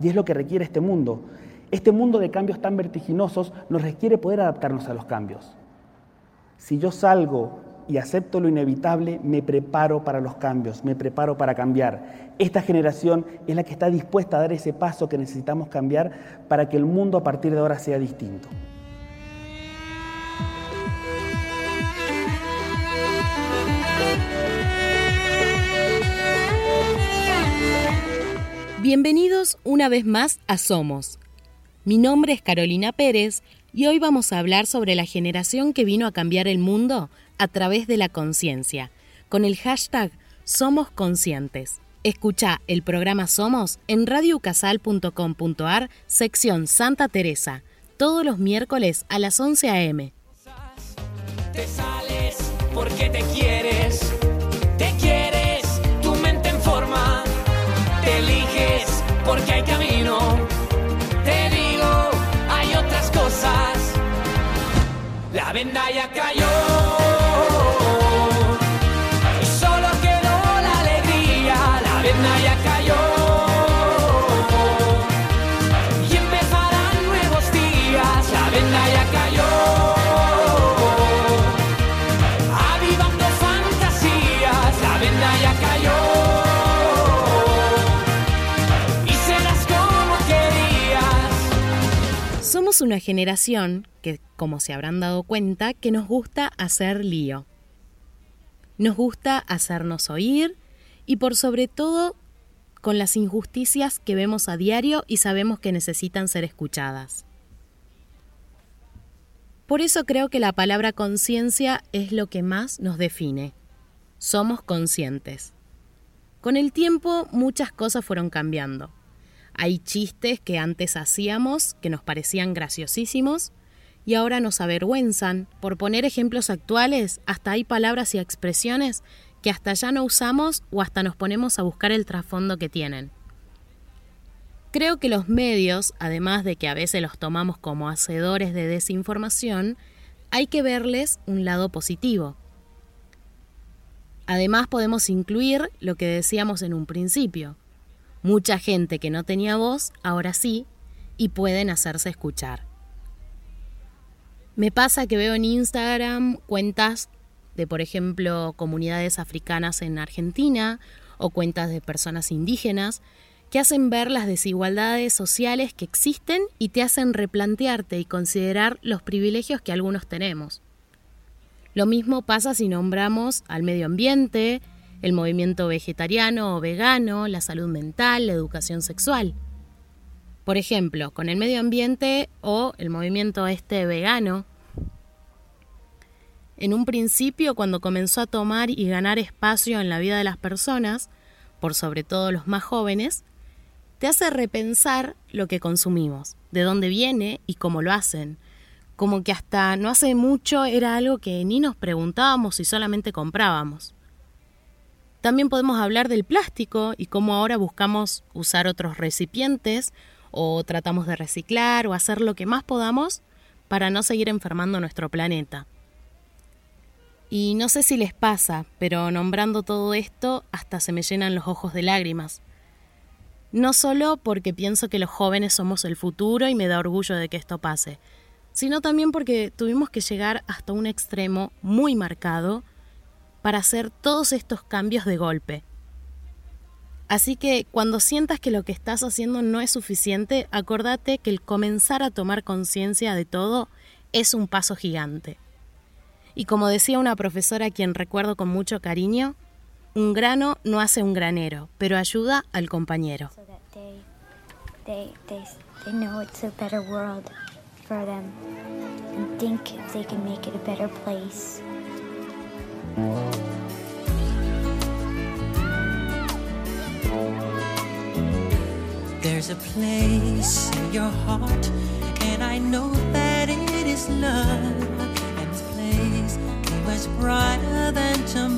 Y es lo que requiere este mundo. Este mundo de cambios tan vertiginosos nos requiere poder adaptarnos a los cambios. Si yo salgo y acepto lo inevitable, me preparo para los cambios, me preparo para cambiar. Esta generación es la que está dispuesta a dar ese paso que necesitamos cambiar para que el mundo a partir de ahora sea distinto. Bienvenidos una vez más a Somos. Mi nombre es Carolina Pérez y hoy vamos a hablar sobre la generación que vino a cambiar el mundo a través de la conciencia, con el hashtag Somos Conscientes. Escucha el programa Somos en radiocasal.com.ar, sección Santa Teresa, todos los miércoles a las 11 a.m. Te sales porque te quieres, porque hay camino, te digo, hay otras cosas, la venda ya cayó. Una generación que, como se habrán dado cuenta, que nos gusta hacer lío. Nos gusta hacernos oír y por sobre todo con las injusticias que vemos a diario y sabemos que necesitan ser escuchadas. Por eso creo que la palabra conciencia es lo que más nos define. Somos conscientes. Con el tiempo muchas cosas fueron cambiando. Hay chistes que antes hacíamos que nos parecían graciosísimos y ahora nos avergüenzan. Por poner ejemplos actuales, hasta hay palabras y expresiones que hasta ya no usamos o hasta nos ponemos a buscar el trasfondo que tienen. Creo que los medios, además de que a veces los tomamos como hacedores de desinformación, hay que verles un lado positivo. Además podemos incluir lo que decíamos en un principio. Mucha gente que no tenía voz, ahora sí, y pueden hacerse escuchar. Me pasa que veo en Instagram cuentas de, por ejemplo, comunidades africanas en Argentina o cuentas de personas indígenas que hacen ver las desigualdades sociales que existen y te hacen replantearte y considerar los privilegios que algunos tenemos. Lo mismo pasa si nombramos al medio ambiente, el movimiento vegetariano o vegano, la salud mental, la educación sexual. Por ejemplo, con el medio ambiente o el movimiento este vegano. En un principio, cuando comenzó a tomar y ganar espacio en la vida de las personas, por sobre todo los más jóvenes, te hace repensar lo que consumimos, de dónde viene y cómo lo hacen. Como que hasta no hace mucho era algo que ni nos preguntábamos y solamente comprábamos. También podemos hablar del plástico y cómo ahora buscamos usar otros recipientes o tratamos de reciclar o hacer lo que más podamos para no seguir enfermando nuestro planeta. Y no sé si les pasa, pero nombrando todo esto hasta se me llenan los ojos de lágrimas. No solo porque pienso que los jóvenes somos el futuro y me da orgullo de que esto pase, sino también porque tuvimos que llegar hasta un extremo muy marcado para hacer todos estos cambios de golpe. Así que cuando sientas que lo que estás haciendo no es suficiente, acordate que el comenzar a tomar conciencia de todo es un paso gigante. Y como decía una profesora a quien recuerdo con mucho cariño, un grano no hace un granero, pero ayuda al compañero. so There's a place in your heart, and I know that it is love. And this place is brighter than tomorrow.